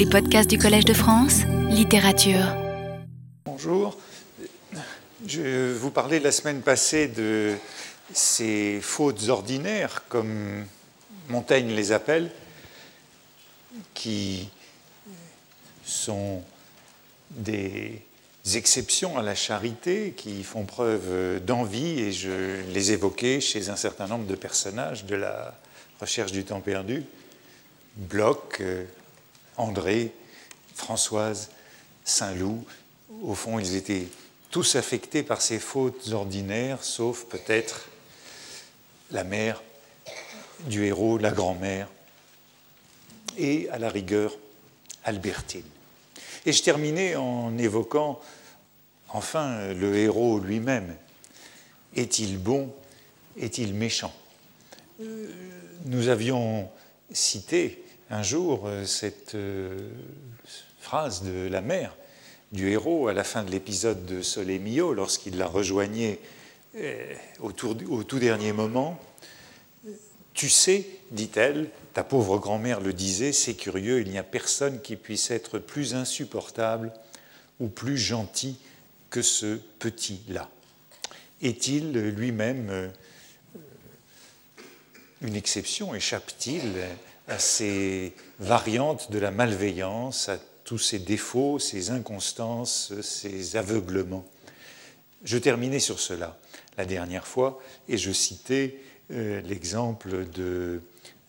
Les podcasts du Collège de France, littérature. Bonjour. Je vous parlais la semaine passée de ces fautes ordinaires, comme Montaigne les appelle, qui sont des exceptions à la charité, qui font preuve d'envie, et je les évoquais chez un certain nombre de personnages de la recherche du temps perdu. Bloch, euh, André, Françoise, Saint-Loup, au fond, ils étaient tous affectés par ces fautes ordinaires, sauf peut-être la mère du héros, la grand-mère, et à la rigueur, Albertine. Et je terminais en évoquant enfin le héros lui-même. Est-il bon? Est-il méchant? Euh, Nous avions cité un jour euh, cette euh, phrase de la mère du héros à la fin de l'épisode de Soleil lorsqu'il la rejoignait euh, au, au, tout dernier moment. Tu sais, dit-elle, ta pauvre grand-mère le disait, c'est curieux, il n'y a personne qui puisse être plus insupportable ou plus gentil que ce petit-là. Est-il lui-même une exception? Échappe-t-il? À ces variantes de la malveillance, à tous ces défauts, ces inconstances, ces aveuglements. Je terminais sur cela la dernière fois et je citais euh, l'exemple de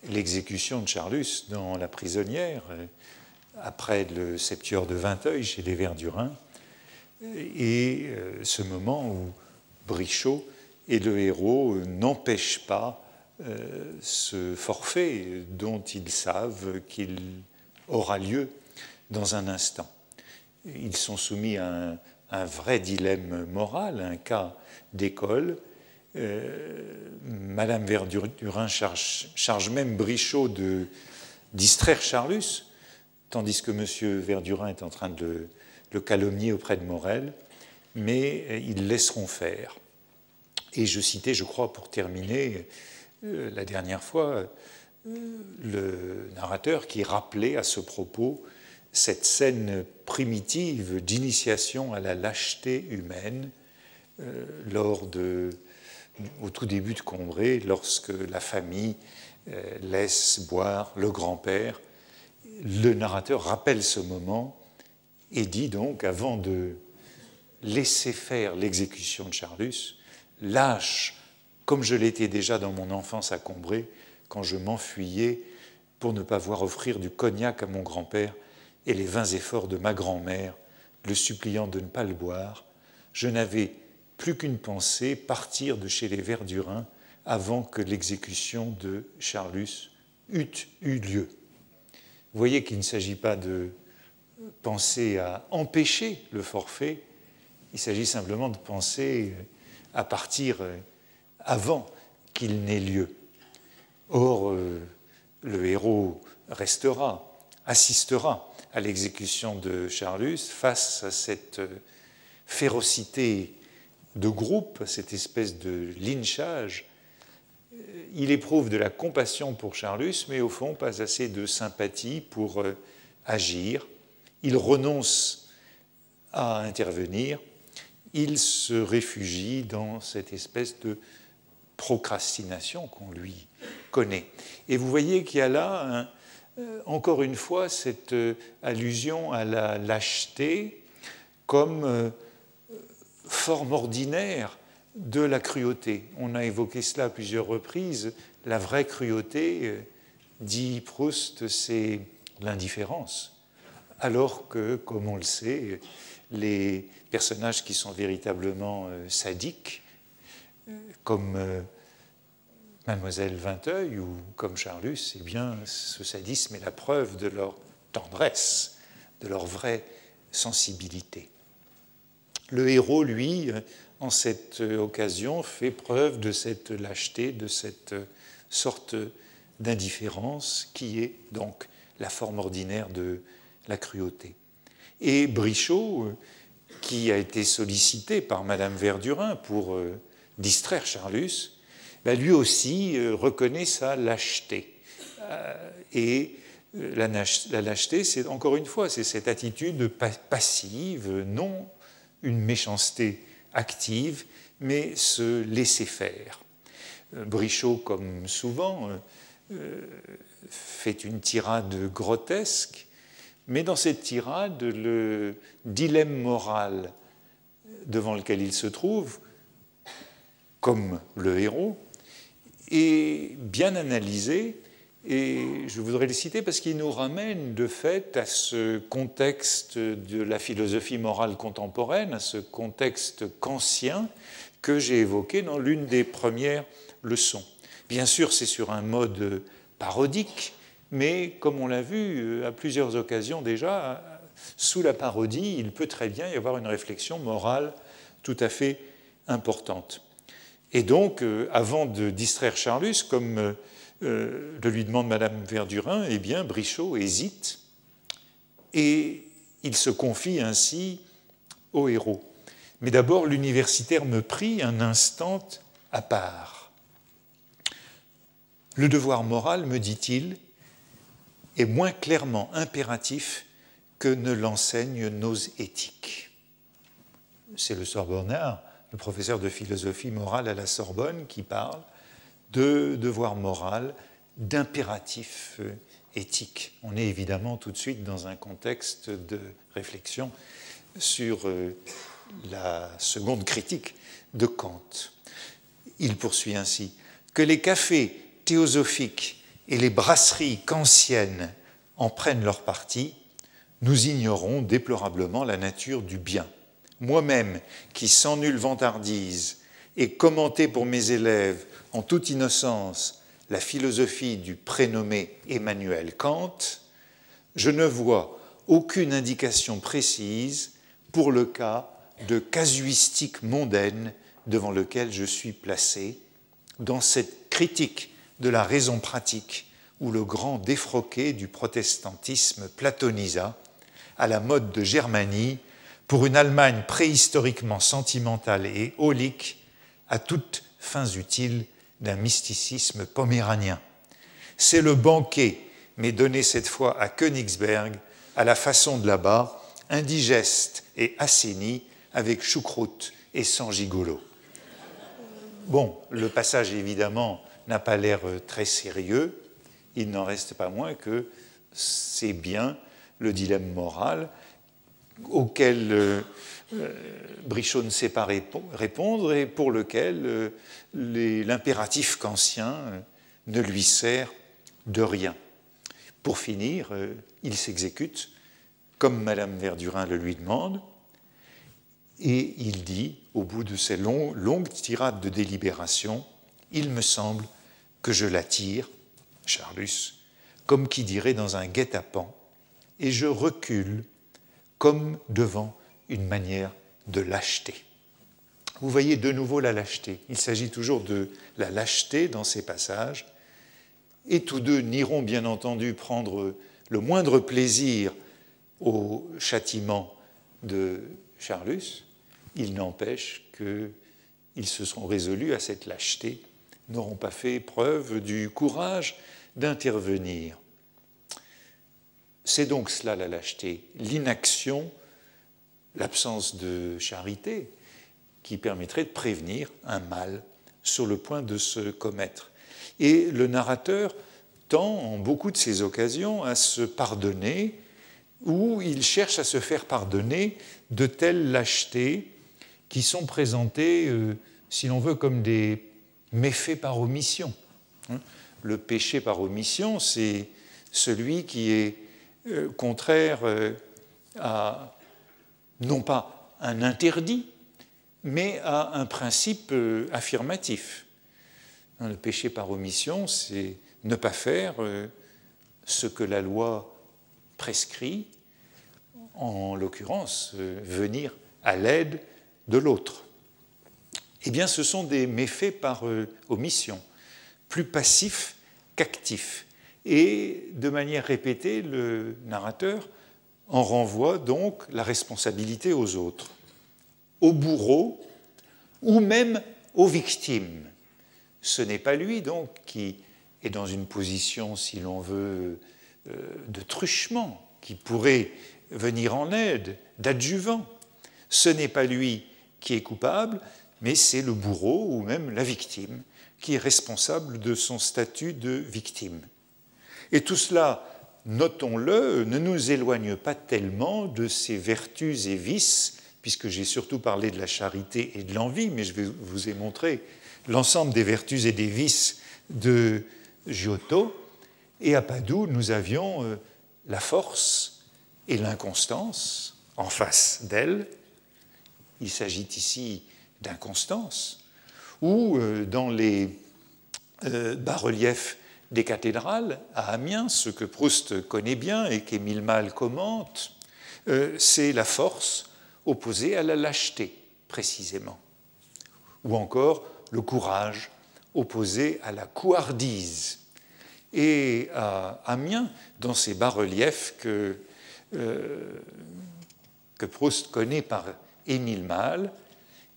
l'exécution de Charlus dans La prisonnière, euh, après le septueur de Vinteuil chez les Verdurins, et euh, ce moment où Brichot et le héros n'empêchent pas ce forfait dont ils savent qu'il aura lieu dans un instant. Ils sont soumis à un, vrai dilemme moral, un cas d'école. Euh, Madame Verdurin charge, même Brichot de distraire Charlus, tandis que Monsieur Verdurin est en train de le, le calomnier auprès de Morel, mais ils laisseront faire. Et je citais, je crois, pour terminer, euh, la dernière fois, euh, le narrateur qui rappelait à ce propos cette scène primitive d'initiation à la lâcheté humaine euh, lors de, au tout début de Combray, lorsque la famille laisse boire le grand-père. Le narrateur rappelle ce moment et dit donc, avant de laisser faire l'exécution de Charlus, lâche comme je l'étais déjà dans mon enfance à Combray, quand je m'enfuyais pour ne pas voir offrir du cognac à mon grand-père et les vains efforts de ma grand-mère, le suppliant de ne pas le boire, je n'avais plus qu'une pensée, partir de chez les Verdurins avant que l'exécution de Charlus eût eu lieu. Vous voyez qu'il ne s'agit pas de penser à empêcher le forfait, il s'agit simplement de penser à partir avant qu'il n'ait lieu. Or, euh, le héros restera, assistera à l'exécution de Charlus face à cette euh, férocité de groupe, cette espèce de lynchage. Il éprouve de la compassion pour Charlus, mais au fond pas assez de sympathie pour euh, agir. Il renonce à intervenir. Il se réfugie dans cette espèce de procrastination qu'on lui connaît. Et vous voyez qu'il y a là, euh, encore une fois, cette euh, allusion à la lâcheté comme euh, forme ordinaire de la cruauté. On a évoqué cela à plusieurs reprises. La vraie cruauté, dit Proust, c'est l'indifférence. Alors que, comme on le sait, les personnages qui sont véritablement sadiques comme euh, Mademoiselle Vinteuil ou comme Charlus, eh bien, ce sadisme est la preuve de leur tendresse, de leur vraie sensibilité. Le héros, lui, en cette occasion, fait preuve de cette lâcheté, de cette sorte d'indifférence qui est donc la forme ordinaire de la cruauté. Et Brichot, qui a été sollicité par Madame Verdurin pour euh, distraire Charlus, ben, lui aussi euh, reconnaît sa lâcheté. Euh, et La, lâcheté, c'est encore une fois, c'est cette attitude passive, non une méchanceté active, mais se laisser faire. Brichot, comme souvent, fait une tirade grotesque, mais dans cette tirade, le dilemme moral devant lequel il se trouve, comme le héros, est bien analysé, et je voudrais le citer parce qu'il nous ramène de fait à ce contexte de la philosophie morale contemporaine, à ce contexte kantien que j'ai évoqué dans l'une des premières leçons. Bien sûr, c'est sur un mode parodique, mais comme on l'a vu à plusieurs occasions déjà, sous la parodie, il peut très bien y avoir une réflexion morale tout à fait importante. Et donc, euh, avant de distraire Charlus, comme euh, euh, le lui demande Madame Verdurin, eh bien, Brichot hésite et il se confie ainsi au héros. Mais d'abord, l'universitaire me prit un instant à part. Le devoir moral, me dit-il, est moins clairement impératif que ne l'enseignent nos éthiques. C'est le Sorbonnard, le professeur de philosophie morale à la Sorbonne, qui parle de devoir moral, d'impératif éthique. On est évidemment tout de suite dans un contexte de réflexion sur euh, la seconde critique de Kant. Il poursuit ainsi que les cafés théosophiques et les brasseries kantiennes en prennent leur parti, nous ignorons déplorablement la nature du bien. Moi-même, qui sans nulle vantardise ai commenté pour mes élèves en toute innocence la philosophie du prénommé Emmanuel Kant, je ne vois aucune indication précise pour le cas de casuistique mondaine devant lequel je suis placé dans cette critique de la raison pratique où le grand défroqué du protestantisme platonisa, à la mode de Germanie, pour une Allemagne préhistoriquement sentimentale et aulique, à toutes fins utiles d'un mysticisme poméranien. C'est le banquet, mais donné cette fois à Königsberg, à la façon de là-bas, indigeste et assaini, avec choucroute et sans gigolo. Bon, le passage évidemment n'a pas l'air euh, très sérieux, il n'en reste pas moins que c'est bien le dilemme moral auquel euh, euh, Brichot ne sait pas répondre et pour lequel l'impératif kantien ne lui sert de rien. Pour finir, il s'exécute comme Madame Verdurin le lui demande, et il dit, au bout de ces longues tirades de délibération, il me semble que je l'attire, Charlus, comme qui dirait dans un guet-apens, et je recule comme devant une manière de lâcheté. Vous voyez de nouveau la lâcheté. Il s'agit toujours de la lâcheté dans ces passages, et tous deux n'iront bien entendu prendre le moindre plaisir au châtiment de Charlus. Il n'empêche qu'ils se sont résolus à cette lâcheté n'auront pas fait preuve du courage d'intervenir. C'est donc cela la lâcheté, l'inaction, l'absence de charité qui permettrait de prévenir un mal sur le point de se commettre. Et le narrateur tend en beaucoup de ces occasions à se pardonner ou il cherche à se faire pardonner de telles lâchetés qui sont présentées, euh, si l'on veut, comme des méfait par omission. Hein. Le péché par omission, c'est celui qui est euh, contraire euh, à non pas un interdit, mais à un principe euh, affirmatif. Hein, le péché par omission, c'est ne pas faire ce que la loi prescrit, en l'occurrence venir à l'aide de l'autre eh bien, ce sont des méfaits par omission, plus passifs qu'actifs. Et de manière répétée, le narrateur en renvoie donc la responsabilité aux autres, aux bourreaux ou même aux victimes. Ce n'est pas lui donc qui est dans une position, si l'on veut, de truchement qui pourrait venir en aide, d'adjuvant. Ce n'est pas lui qui est coupable, mais c'est le bourreau ou même la victime qui est responsable de son statut de victime. Et tout cela, notons-le, ne nous éloigne pas tellement de ses vertus et vices, puisque j'ai surtout parlé de la charité et de l'envie, mais je vous ai montré l'ensemble des vertus et des vices de Giotto. Et à Padoue, nous avions euh, la force et l'inconstance en face d'elle. Il s'agit ici d'inconstance, ou euh, dans les euh, bas-reliefs des cathédrales à Amiens, ce que Proust connaît bien et qu'Émile Malle commente, euh, c'est la force opposée à la lâcheté, précisément, ou encore le courage opposé à la couardise. Et à Amiens, dans ces bas-reliefs que, que Proust connaît par Émile Malle,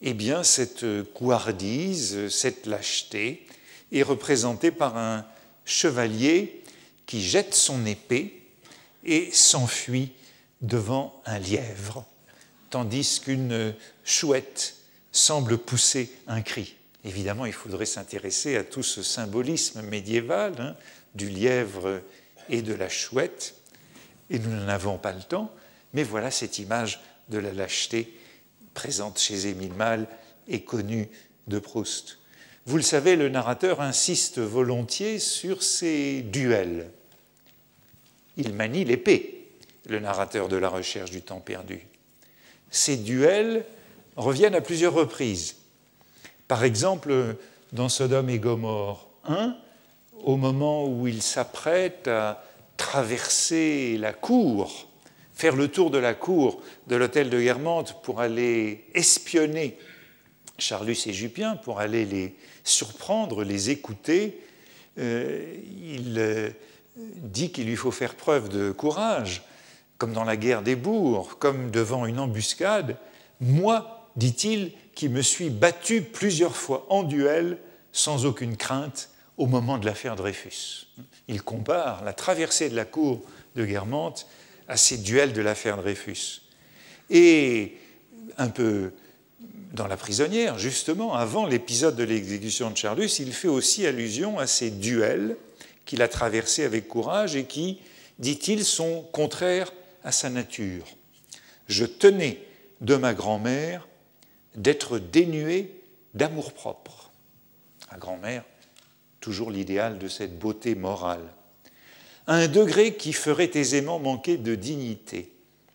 eh bien, cette couardise, cette lâcheté est représentée par un chevalier qui jette son épée et s'enfuit devant un lièvre, tandis qu'une chouette semble pousser un cri. Évidemment, il faudrait s'intéresser à tout ce symbolisme médiéval hein, du lièvre et de la chouette, et nous n'en avons pas le temps, mais voilà cette image de la lâcheté présente chez Émile Malle et connue de Proust. Vous le savez, le narrateur insiste volontiers sur ces duels. Il manie l'épée, le narrateur de la recherche du temps perdu. Ces duels reviennent à plusieurs reprises. Par exemple, dans Sodome et Gomorre 1, au moment où il s'apprête à traverser la cour faire le tour de la cour de l'hôtel de Guermantes pour aller espionner Charlus et Jupien, pour aller les surprendre, les écouter, euh, il euh, dit qu'il lui faut faire preuve de courage, comme dans la guerre des bourgs, comme devant une embuscade. Moi, dit-il, qui me suis battu plusieurs fois en duel sans aucune crainte au moment de l'affaire Dreyfus. Il compare la traversée de la cour de Guermantes à ces duels de l'affaire Dreyfus. Et un peu dans La prisonnière, justement, avant l'épisode de l'exécution de Charlus, il fait aussi allusion à ces duels qu'il a traversés avec courage et qui, dit-il, sont contraires à sa nature. Je tenais de ma grand-mère d'être dénué d'amour-propre. La grand-mère, toujours l'idéal de cette beauté morale à un degré qui ferait aisément manquer de dignité.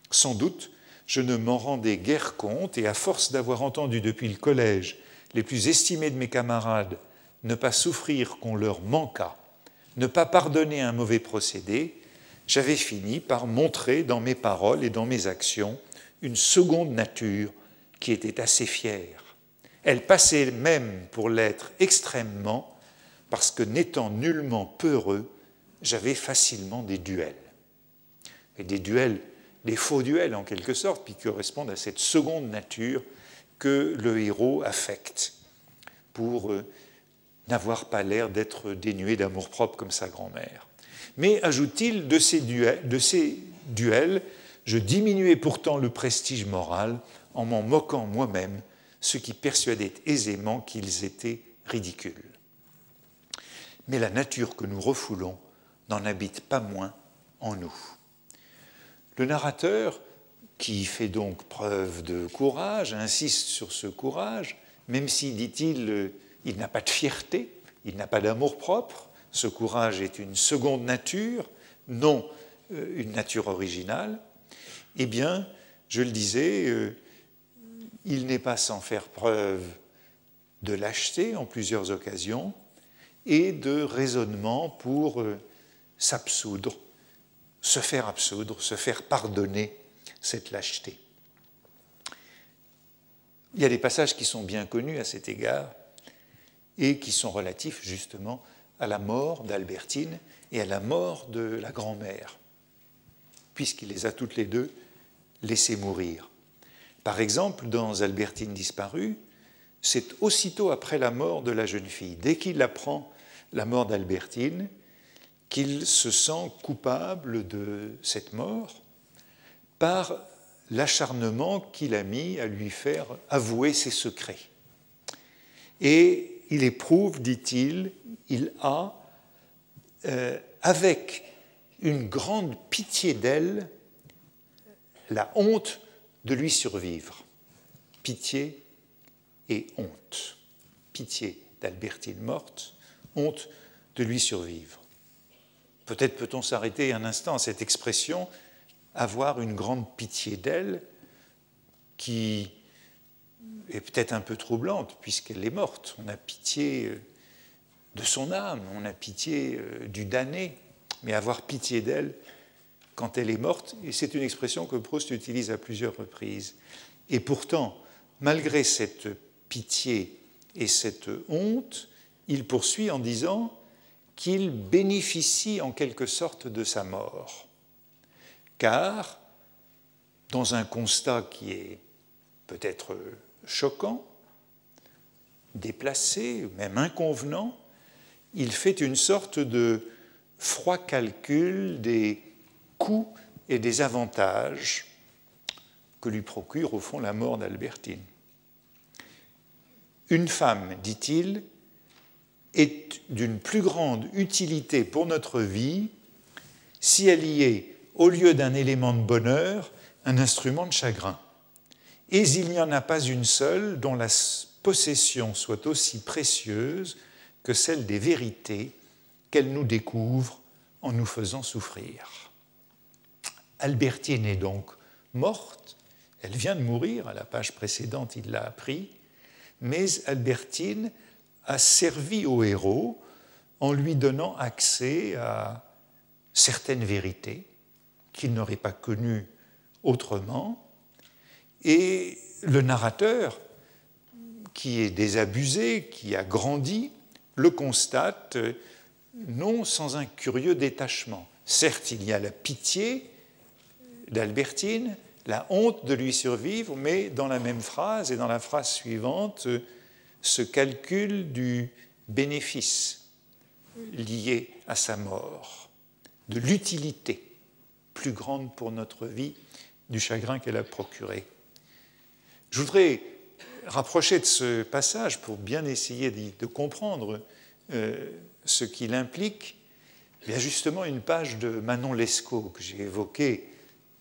Sans doute, je ne m'en rendais guère compte, et à force d'avoir entendu depuis le collège les plus estimés de mes camarades ne pas souffrir qu'on leur manquât, ne pas pardonner un mauvais procédé, j'avais fini par montrer dans mes paroles et dans mes actions une seconde nature qui était assez fière. Elle passait même pour l'être extrêmement, parce que n'étant nullement peureux, j'avais facilement des duels. Et des duels, des faux duels en quelque sorte, qui correspondent à cette seconde nature que le héros affecte pour euh, n'avoir pas l'air d'être dénué d'amour-propre comme sa grand-mère. Mais, ajoute-t-il, de ces, duels, de ces duels, je diminuais pourtant le prestige moral en m'en moquant moi-même, ce qui persuadait aisément qu'ils étaient ridicules. Mais la nature que nous refoulons n'en habite pas moins en nous. Le narrateur, qui fait donc preuve de courage, insiste sur ce courage, même si, dit-il, il n'a pas de fierté, il n'a pas d'amour propre, ce courage est une seconde nature, non euh, une nature originale, eh bien, je le disais, euh, il n'est pas sans faire preuve de lâcheté en plusieurs occasions et de raisonnement pour euh, s'absoudre, se faire absoudre, se faire pardonner cette lâcheté. Il y a des passages qui sont bien connus à cet égard et qui sont relatifs justement à la mort d'Albertine et à la mort de la grand-mère, puisqu'il les a toutes les deux laissées mourir. Par exemple, dans Albertine disparue, c'est aussitôt après la mort de la jeune fille. Dès qu'il apprend la mort d'Albertine, qu'il se sent coupable de cette mort par l'acharnement qu'il a mis à lui faire avouer ses secrets. Et il éprouve, dit-il, il a, euh, avec une grande pitié d'elle, la honte de lui survivre. Pitié et honte. Pitié d'Albertine morte, honte de lui survivre. Peut-être peut-on s'arrêter un instant à cette expression, avoir une grande pitié d'elle, qui est peut-être un peu troublante puisqu'elle est morte. On a pitié euh, de son âme, on a pitié euh, du damné, mais avoir pitié d'elle quand elle est morte, et c'est une expression que Proust utilise à plusieurs reprises. Et pourtant, malgré cette pitié et cette honte, il poursuit en disant qu'il bénéficie en quelque sorte de sa mort. Car, dans un constat qui est peut-être choquant, déplacé, même inconvenant, il fait une sorte de froid calcul des coûts et des avantages que lui procure au fond la mort d'Albertine. Une femme, dit-il, est d'une plus grande utilité pour notre vie si elle y est, au lieu d'un élément de bonheur, un instrument de chagrin. Et il n'y en a pas une seule dont la possession soit aussi précieuse que celle des vérités qu'elle nous découvre en nous faisant souffrir. Albertine est donc morte, elle vient de mourir, à la page précédente il l'a appris, mais Albertine a servi au héros en lui donnant accès à certaines vérités qu'il n'aurait pas connues autrement, et le narrateur, qui est désabusé, qui a grandi, le constate non sans un curieux détachement. Certes, il y a la pitié d'Albertine, la honte de lui survivre, mais dans la même phrase et dans la phrase suivante, ce calcul du bénéfice lié à sa mort, de l'utilité plus grande pour notre vie du chagrin qu'elle a procuré. Je voudrais rapprocher de ce passage pour bien essayer de comprendre euh, ce qu'il implique, il y a justement une page de Manon Lescaut que j'ai évoquée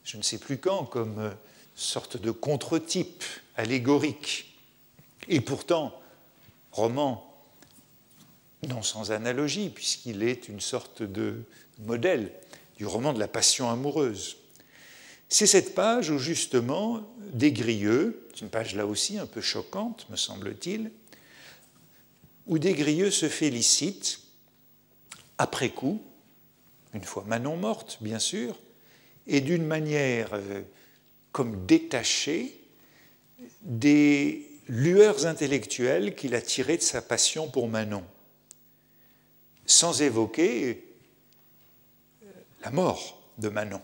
je ne sais plus quand, comme euh, sorte de contre-type allégorique. Et pourtant, roman non sans analogie, puisqu'il est une sorte de modèle du roman de la passion amoureuse. C'est cette page où justement Desgrieux, c'est une page là aussi un peu choquante, me semble-t-il, où Desgrieux se félicite, après coup, une fois Manon morte, bien sûr, et d'une manière euh, comme détachée des lueurs intellectuelles qu'il a tirées de sa passion pour Manon, sans évoquer euh, la mort de Manon.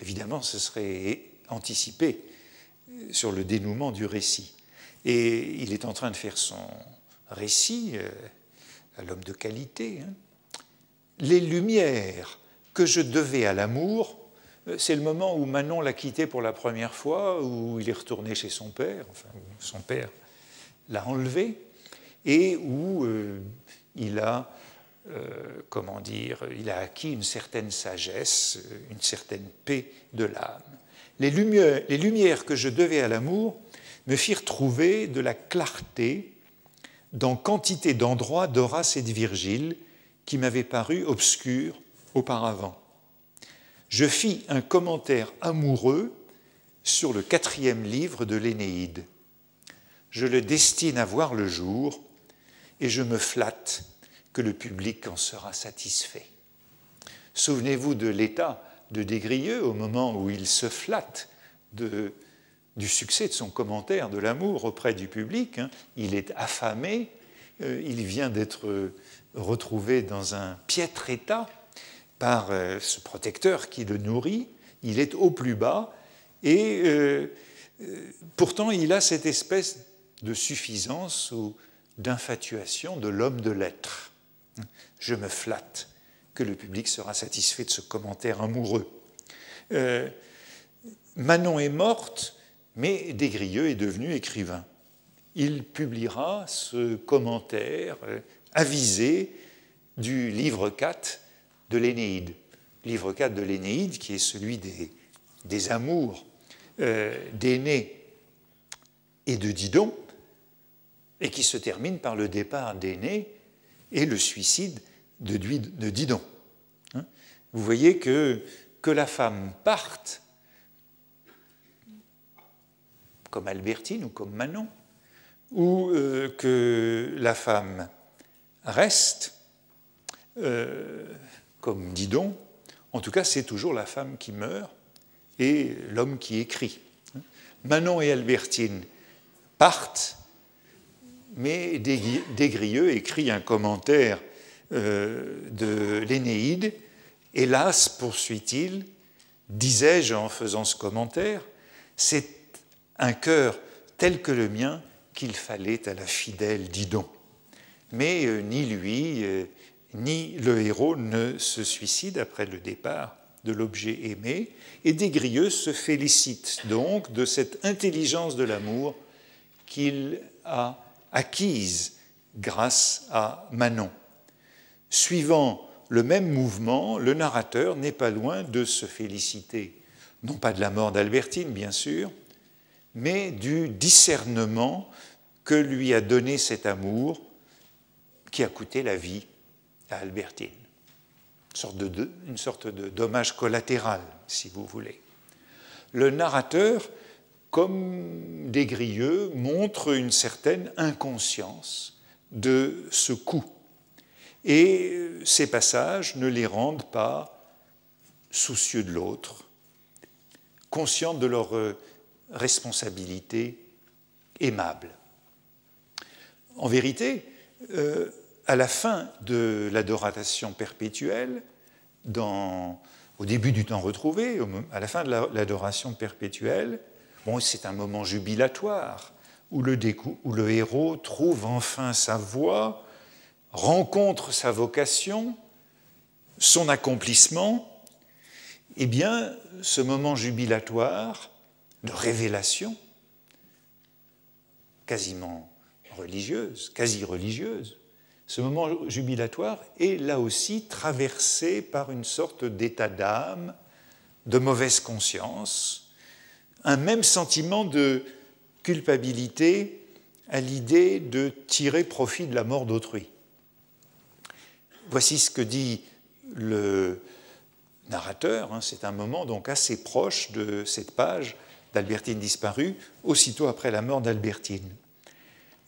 Évidemment, ce serait anticipé euh, sur le dénouement du récit. Et il est en train de faire son récit à l'homme de qualité. Hein. Les lumières que je devais à l'amour, euh, c'est le moment où Manon l'a quitté pour la première fois, où il est retourné chez son père, enfin, son père l'a enlevé, et où euh, il a, euh, comment dire, il a acquis une certaine sagesse, une certaine paix de l'âme. Les lumières que je devais à l'amour me firent trouver de la clarté dans quantité d'endroits d'Horace et de Virgile qui m'avaient paru obscurs auparavant. Je fis un commentaire amoureux sur le quatrième livre de l'Énéide. Je le destine à voir le jour et je me flatte que le public en sera satisfait. Souvenez-vous de l'état de Desgrieux au moment où il se flatte du succès de son commentaire de l'amour auprès du public. Hein. Il est affamé, euh, il vient d'être retrouvé dans un piètre état, par euh, ce protecteur qui le nourrit, il est au plus bas, et euh, euh, pourtant il a cette espèce de suffisance ou d'infatuation de l'homme de l'être. je me flatte que le public sera satisfait de ce commentaire amoureux. Manon est morte, mais Desgrieux est devenu écrivain. Il publiera ce commentaire avisé du livre 4 de l'Énéide. Livre 4 de l'Énéide, qui est celui des, amours euh, et de Didon, et qui se termine par le départ d'Aîné et le suicide de, Didon. Hein? Vous voyez que, que la femme parte, comme Albertine ou comme Manon, ou euh, que la femme reste, euh, comme Didon, en tout cas c'est toujours la femme qui meurt et l'homme qui écrit. Manon et Albertine partent, mais Desgrieux écrit un commentaire euh, de l'Énéide. Hélas, poursuit-il, disais-je en faisant ce commentaire, c'est un cœur tel que le mien qu'il fallait à la fidèle Didon. Mais euh, ni lui, euh, ni le héros ne se suicident après le départ de l'objet aimé, et Desgrieux se félicite donc de cette intelligence de l'amour qu'il a acquise grâce à Manon. Suivant le même mouvement, le narrateur n'est pas loin de se féliciter, non pas de la mort d'Albertine, bien sûr, mais du discernement que lui a donné cet amour qui a coûté la vie à Albertine. Une sorte de, dommage collatéral, si vous voulez. Le narrateur comme des grieux, montre une certaine inconscience de ce coup. Et ces passages ne les rendent pas soucieux de l'autre, conscients de leur responsabilité aimable. En vérité, euh, à la fin de l'adoration perpétuelle, au début du temps retrouvé, à la fin de l'adoration perpétuelle, c'est un moment jubilatoire où le, où le héros trouve enfin sa voie, rencontre sa vocation, son accomplissement. Eh bien, ce moment jubilatoire de révélation, quasiment religieuse, quasi religieuse, ce moment jubilatoire est là aussi traversé par une sorte d'état d'âme, de mauvaise conscience, un même sentiment de culpabilité à l'idée de tirer profit de la mort d'autrui. Voici ce que dit le narrateur, hein, c'est un moment donc assez proche de cette page d'Albertine disparue, aussitôt après la mort d'Albertine.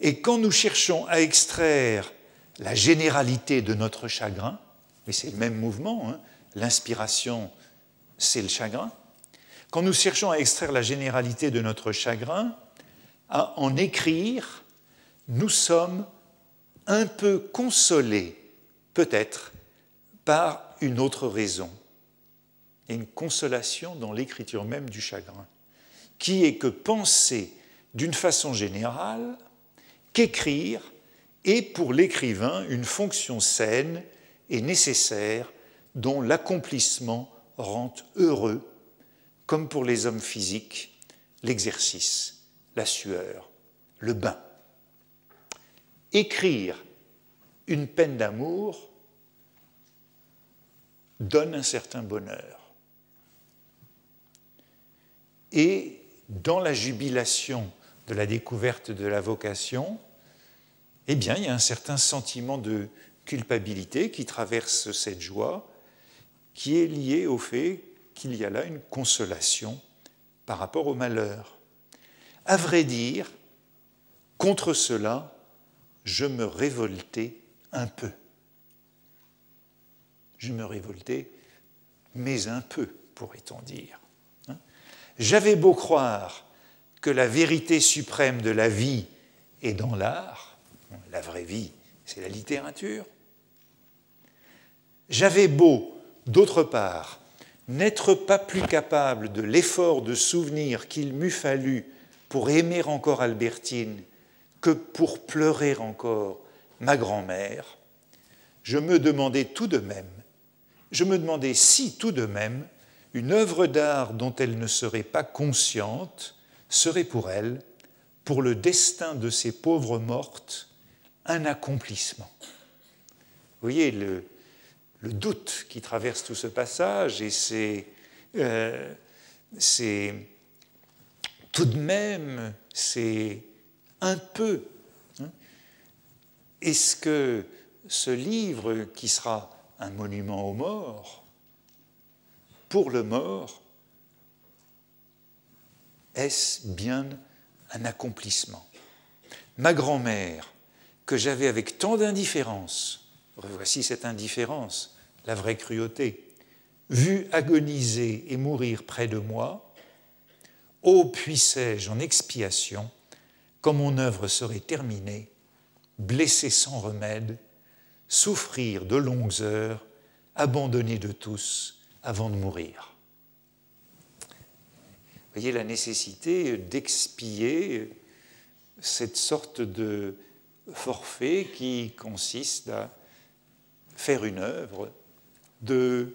Et quand nous cherchons à extraire la généralité de notre chagrin, mais c'est le même mouvement, hein, l'inspiration c'est le chagrin, quand nous cherchons à extraire la généralité de notre chagrin, à en écrire, nous sommes un peu consolés, peut-être, par une autre raison, et une consolation dans l'écriture même du chagrin, qui est que penser d'une façon générale qu'écrire est pour l'écrivain une fonction saine et nécessaire dont l'accomplissement rend heureux comme pour les hommes physiques, l'exercice, la sueur, le bain. Écrire une peine d'amour donne un certain bonheur. Et dans la jubilation de la découverte de la vocation, eh bien, il y a un certain sentiment de culpabilité qui traverse cette joie, qui est lié au fait qu'il y a là une consolation par rapport au malheur. À vrai dire, contre cela, je me révoltais un peu. Je me révoltais, mais un peu, pourrait-on dire. Hein. J'avais beau croire que la vérité suprême de la vie est dans l'art, la vraie vie, c'est la littérature. J'avais beau, d'autre part, n'être pas plus capable de l'effort de souvenir qu'il m'eût fallu pour aimer encore Albertine que pour pleurer encore ma grand-mère, je me demandais tout de même, je me demandais si tout de même une œuvre d'art dont elle ne serait pas consciente serait pour elle, pour le destin de ces pauvres mortes, un accomplissement. Vous voyez le, doute qui traverse tout ce passage et c'est euh, tout de même, c'est un peu. Hein. Est-ce que ce livre, qui sera un monument aux morts, pour le mort, est-ce bien un accomplissement? Ma grand-mère, que j'avais avec tant d'indifférence, voici cette indifférence, la vraie cruauté, vue agoniser et mourir près de moi, ô puissais-je en expiation, quand mon œuvre serait terminée, blessé sans remède, souffrir de longues heures, abandonné de tous avant de mourir. Vous voyez la nécessité d'expier cette sorte de forfait qui consiste à faire une œuvre de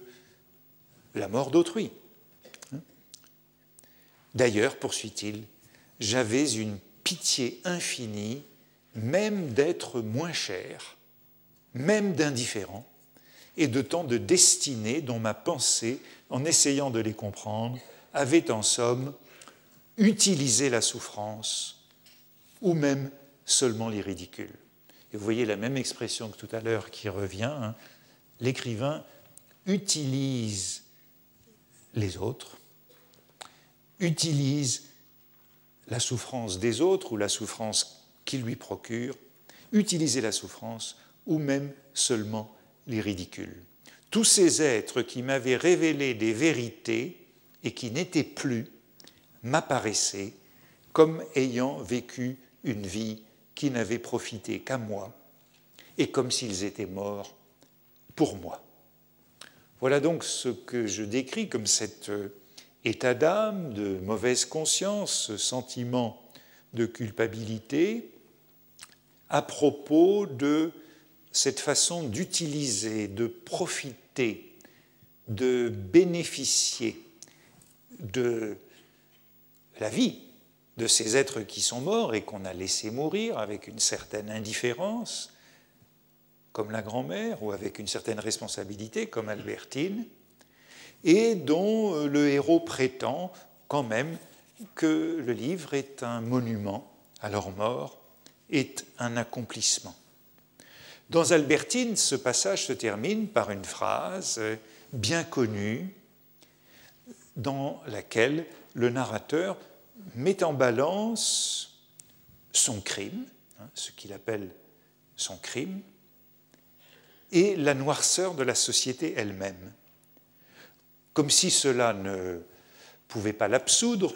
la mort d'autrui. D'ailleurs, poursuit-il, j'avais une pitié infinie, même d'être moins cher, même d'indifférent, et de tant de destinées dont ma pensée, en essayant de les comprendre, avait en somme utilisé la souffrance, ou même seulement les ridicules. Et vous voyez la même expression que tout à l'heure qui revient. Hein. L'écrivain utilise les autres, utilise la souffrance des autres ou la souffrance qu'il lui procure, utiliser la souffrance ou même seulement les ridicules. Tous ces êtres qui m'avaient révélé des vérités et qui n'étaient plus m'apparaissaient comme ayant vécu une vie qui n'avait profité qu'à moi et comme s'ils étaient morts pour moi. Voilà donc ce que je décris comme cet euh, état d'âme, de mauvaise conscience, ce sentiment de culpabilité à propos de cette façon d'utiliser, de profiter, de bénéficier de la vie de ces êtres qui sont morts et qu'on a laissés mourir avec une certaine indifférence, comme la grand-mère, ou avec une certaine responsabilité, comme Albertine, et dont euh, le héros prétend quand même que le livre est un monument à leur mort, est un accomplissement. Dans Albertine, ce passage se termine par une phrase bien connue dans laquelle le narrateur met en balance son crime, hein, ce qu'il appelle son crime, et la noirceur de la société elle-même. Comme si cela ne pouvait pas l'absoudre,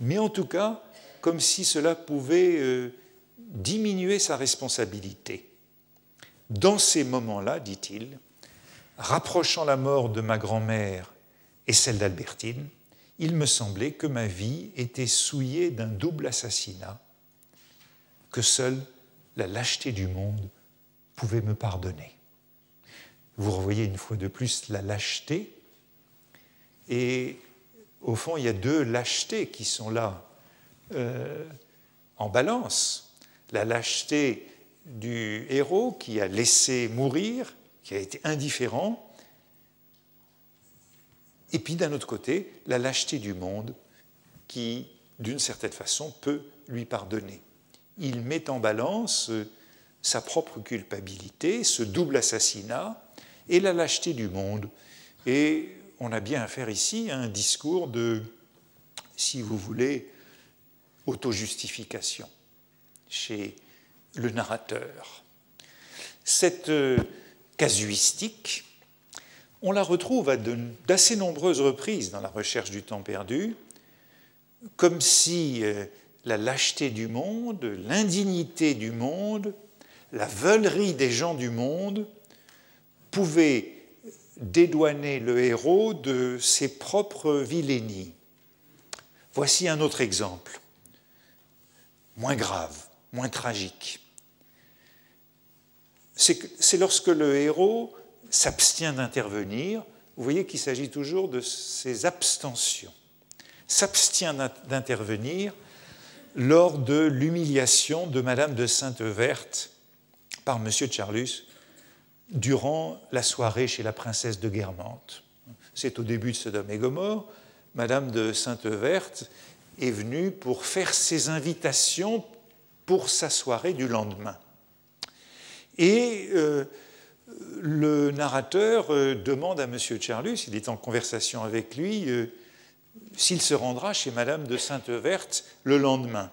mais en tout cas comme si cela pouvait euh, diminuer sa responsabilité. Dans ces moments-là, dit-il, rapprochant la mort de ma grand-mère et celle d'Albertine, il me semblait que ma vie était souillée d'un double assassinat que seule la lâcheté du monde pouvait me pardonner. Vous revoyez une fois de plus la lâcheté, et au fond, il y a deux lâchetés qui sont là euh, en balance. La lâcheté du héros qui a laissé mourir, qui a été indifférent, et puis d'un autre côté, la lâcheté du monde qui, d'une certaine façon, peut lui pardonner. Il met en balance euh, sa propre culpabilité, ce double assassinat, et la lâcheté du monde. Et on a bien affaire ici à un discours de, si vous voulez, auto-justification chez le narrateur. Cette euh, casuistique, on la retrouve à d'assez nombreuses reprises dans la recherche du temps perdu, comme si euh, la lâcheté du monde, l'indignité du monde, la veulerie des gens du monde pouvaient dédouaner le héros de ses propres vilainies. Voici un autre exemple, moins grave, moins tragique. c'est lorsque le héros s'abstient d'intervenir, vous voyez qu'il s'agit toujours de ces abstentions. S'abstient d'intervenir lors de l'humiliation de Madame de Sainte-Verte par M. Charlus durant la soirée chez la princesse de Guermantes. C'est au début de Sodome et Gomorre. Madame de Sainte-Verte est venue pour faire ses invitations pour sa soirée du lendemain. Et euh, le narrateur euh, demande à M. Charlus, il est en conversation avec lui, euh, s'il se rendra chez Madame de Sainte-Verte le lendemain.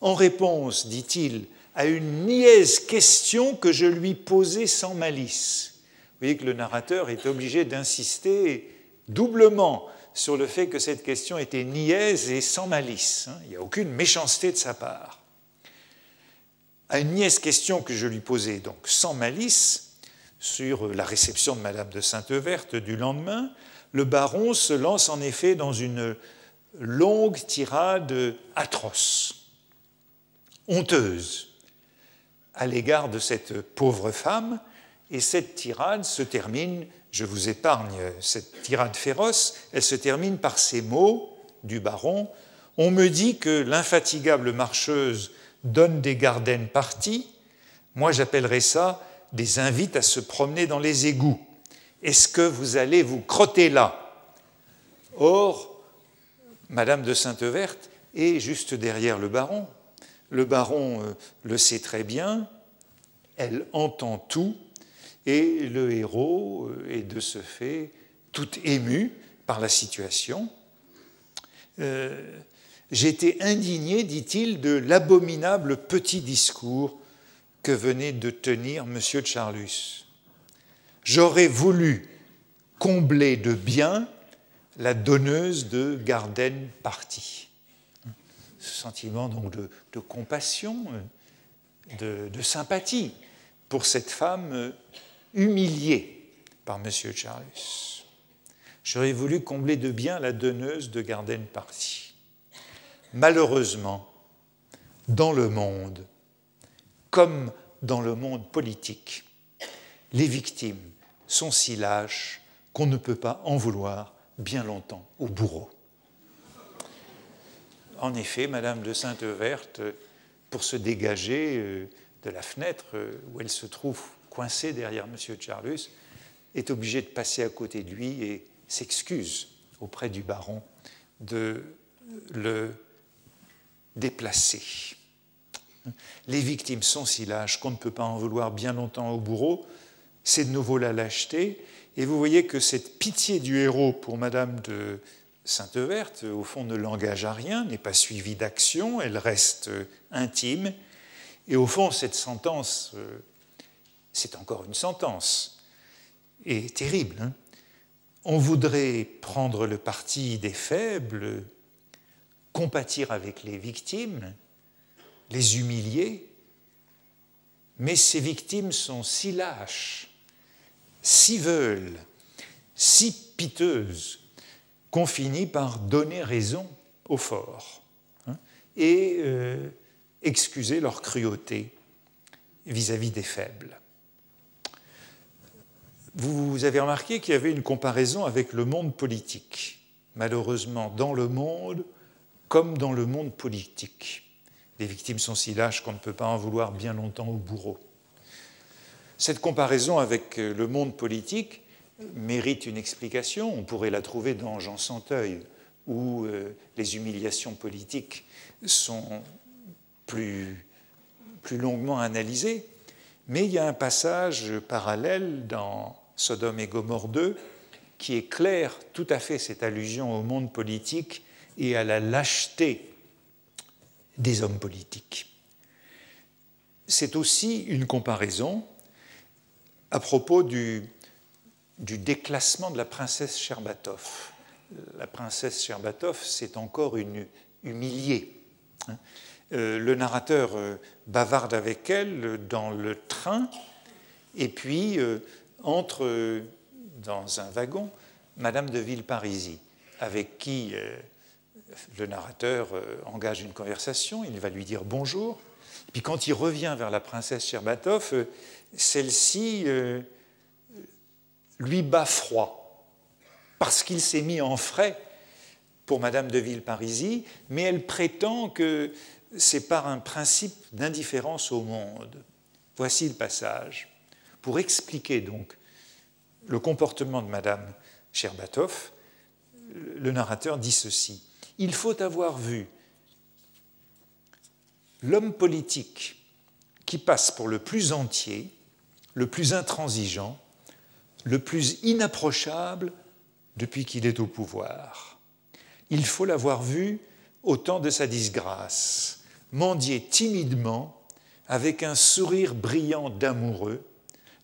En réponse, dit-il, à une niaise question que je lui posais sans malice. Vous voyez que le narrateur est obligé d'insister doublement sur le fait que cette question était niaise et sans malice. Hein. Il n'y a aucune méchanceté de sa part. À une niaise question que je lui posais donc sans malice sur la réception de Madame de Sainte-Verte du lendemain, le baron se lance en effet dans une longue tirade atroce, honteuse, à l'égard de cette pauvre femme, et cette tirade se termine, je vous épargne cette tirade féroce, elle se termine par ces mots du baron. On me dit que l'infatigable marcheuse donne des gardennes parties, moi j'appellerais ça des invites à se promener dans les égouts. Est-ce que vous allez vous crotter là? Or, Madame de Sainte-Verte est juste derrière le baron. Le baron euh, le sait très bien, elle entend tout, et le héros euh, est de ce fait tout ému par la situation. Euh, J'étais indigné, dit-il, de l'abominable petit discours que venait de tenir M. Charlus. J'aurais voulu combler de bien la donneuse de Garden Party. Ce sentiment donc de, compassion, de, de, sympathie pour cette femme humiliée par M. Charlus. J'aurais voulu combler de bien la donneuse de Garden Party. Malheureusement, dans le monde, comme dans le monde politique, les victimes sont si lâches qu'on ne peut pas en vouloir bien longtemps au bourreau. En effet, Madame de Sainte-Verte, pour se dégager euh, de la fenêtre euh, où elle se trouve coincée derrière M. Charlus, est obligée de passer à côté de lui et s'excuse auprès du baron de le déplacés. Les victimes sont si lâches qu'on ne peut pas en vouloir bien longtemps au bourreau. C'est de nouveau la lâcheté. Et vous voyez que cette pitié du héros pour Madame de Sainte-Verte, au fond, ne l'engage à rien, n'est pas suivie d'action, elle reste intime. Et au fond, cette sentence, euh, c'est encore une sentence, et terrible. Hein. On voudrait prendre le parti des faibles, compatir avec les victimes, les humilier, mais ces victimes sont si lâches, si veules, si piteuses, qu'on finit par donner raison aux forts hein, et euh, excuser leur cruauté vis-à-vis des faibles. Vous avez remarqué qu'il y avait une comparaison avec le monde politique. Malheureusement, dans le monde, comme dans le monde politique. Les victimes sont si lâches qu'on ne peut pas en vouloir bien longtemps au bourreau. Cette comparaison avec euh, le monde politique mérite une explication. On pourrait la trouver dans Jean Santeuil, où euh, les humiliations politiques sont plus, plus longuement analysées. Mais il y a un passage parallèle dans Sodome et Gomorre 2 qui éclaire tout à fait cette allusion au monde politique et à la lâcheté des hommes politiques. C'est aussi une comparaison à propos du, déclassement de la princesse Sherbatov. La princesse Sherbatov, c'est encore une humiliée. Hein. Euh, le narrateur euh, bavarde avec elle dans le train et puis euh, entre dans un wagon Madame de Villeparisis, avec qui le narrateur euh, engage une conversation, il va lui dire bonjour, Puis quand il revient vers la princesse Cherbatov, euh, celle-ci euh, lui bat froid, parce qu'il s'est mis en frais pour Madame de Villeparisis, mais elle prétend que c'est par un principe d'indifférence au monde. Voici le passage. Pour expliquer donc le comportement de Madame Cherbatov, le narrateur dit ceci. Il faut avoir vu l'homme politique qui passe pour le plus entier, le plus intransigeant, le plus inapprochable depuis qu'il est au pouvoir. Il faut l'avoir vu au temps de sa disgrâce, mendier timidement, avec un sourire brillant d'amoureux,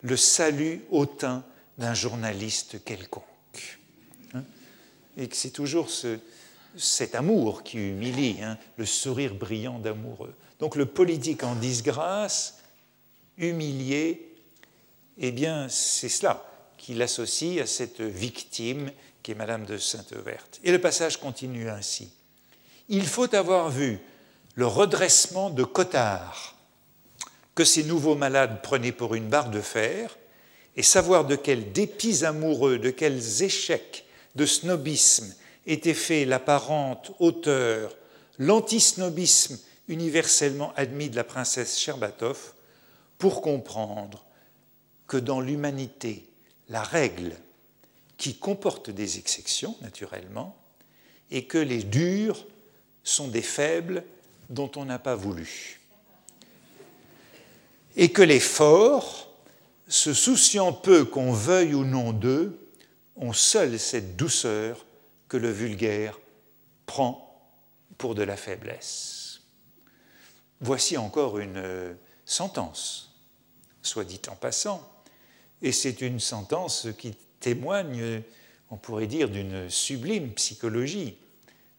le salut hautain d'un journaliste quelconque. Hein? Et que c'est toujours cet amour qui humilie, hein, le sourire brillant d'amoureux. Donc le politique en disgrâce, humilié, eh bien c'est cela qu'il associe à cette victime qui est Madame de Sainte-Verte. Et le passage continue ainsi. Il faut avoir vu le redressement de Cottard, que ces nouveaux malades prenaient pour une barre de fer, et savoir de quels dépits amoureux, de quels échecs de snobisme était fait l'apparente hauteur, l'antisnobisme universellement admis de la princesse Cherbatov, pour comprendre que dans l'humanité, la règle qui comporte des exceptions, naturellement, et que les durs sont des faibles dont on n'a pas voulu. Et que les forts, se souciant peu qu'on veuille ou non d'eux, ont seul cette douceur que le vulgaire prend pour de la faiblesse. Voici encore une sentence, soit dit en passant, et c'est une sentence qui témoigne, on pourrait dire, d'une sublime psychologie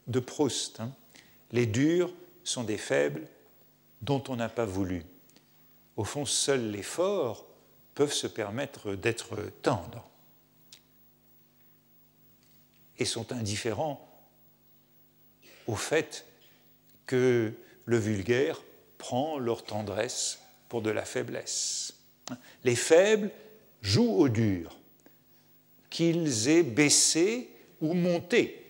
de Proust. Hein. Les durs sont des faibles dont on n'a pas voulu. Au fond, seuls les forts peuvent se permettre d'être tendres et sont indifférents au fait que le vulgaire prend leur tendresse pour de la faiblesse. Les faibles jouent au dur, qu'ils aient baissé ou monté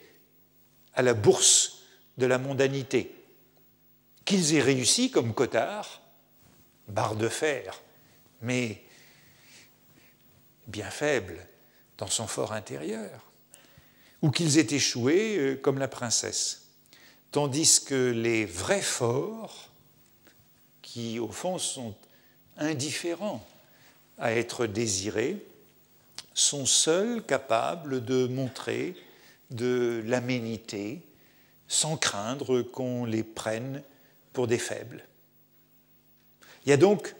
à la bourse de la mondanité, qu'ils aient réussi comme Cotard, barre de fer, mais bien faible dans son fort intérieur, ou qu'ils aient échoué euh, comme la princesse, tandis que les vrais forts, qui au fond sont indifférents à être désirés, sont seuls capables de montrer de l'aménité sans craindre qu'on les prenne pour des faibles. Il y a donc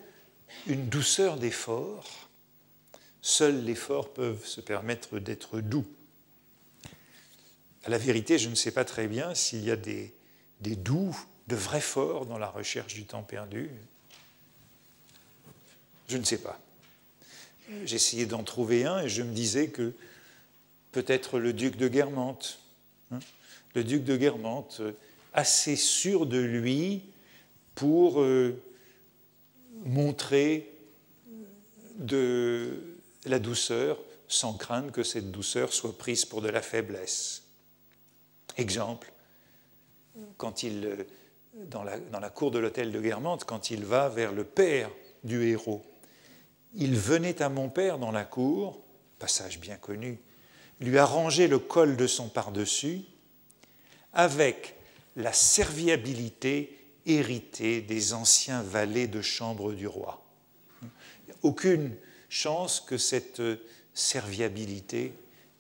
une douceur d'effort. Seuls les forts peuvent se permettre d'être doux. À la vérité, je ne sais pas très bien s'il y a des, doux, de vrais forts dans la recherche du temps perdu. Je ne sais pas. J'essayais d'en trouver un et je me disais que peut-être le duc de Guermantes, hein, le duc de Guermantes, assez sûr de lui pour euh, montrer de la douceur sans craindre que cette douceur soit prise pour de la faiblesse. Exemple, quand il, euh, dans la, dans la cour de l'hôtel de Guermantes, quand il va vers le père du héros, il venait à mon père dans la cour, passage bien connu, lui arranger le col de son par-dessus avec la serviabilité héritée des anciens valets de chambre du roi. Aucune chance que cette serviabilité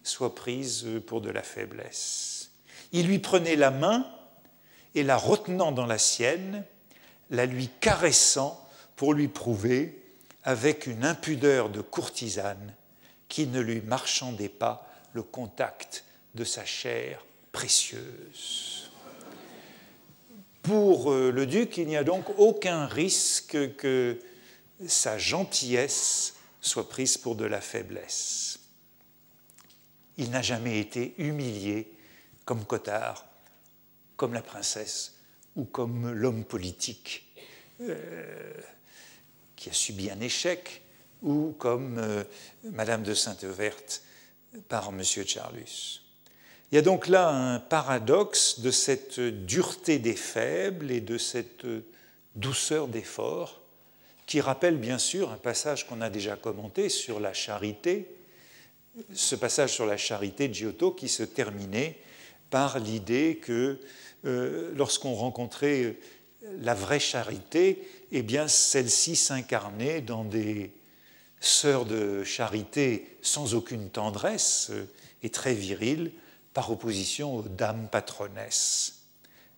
soit prise pour de la faiblesse. Il lui prenait la main et la retenant dans la sienne, la lui caressant pour lui prouver avec une impudeur de courtisane qui ne lui marchandait pas le contact de sa chair précieuse. Pour euh, le duc, il n'y a donc aucun risque que sa gentillesse soit prise pour de la faiblesse. Il n'a jamais été humilié comme Cottard, comme la princesse ou comme l'homme politique qui a subi un échec, ou comme Madame de Sainte-Verte par M. Charlus. Il y a donc là un paradoxe de cette dureté des faibles et de cette douceur d'effort qui rappelle bien sûr un passage qu'on a déjà commenté sur la charité, ce passage sur la charité de Giotto qui se terminait par l'idée que euh, lorsqu'on rencontrait la vraie charité, eh bien celle-ci s'incarnait dans des sœurs de charité sans aucune tendresse euh, et très viriles, par opposition aux dames patronesses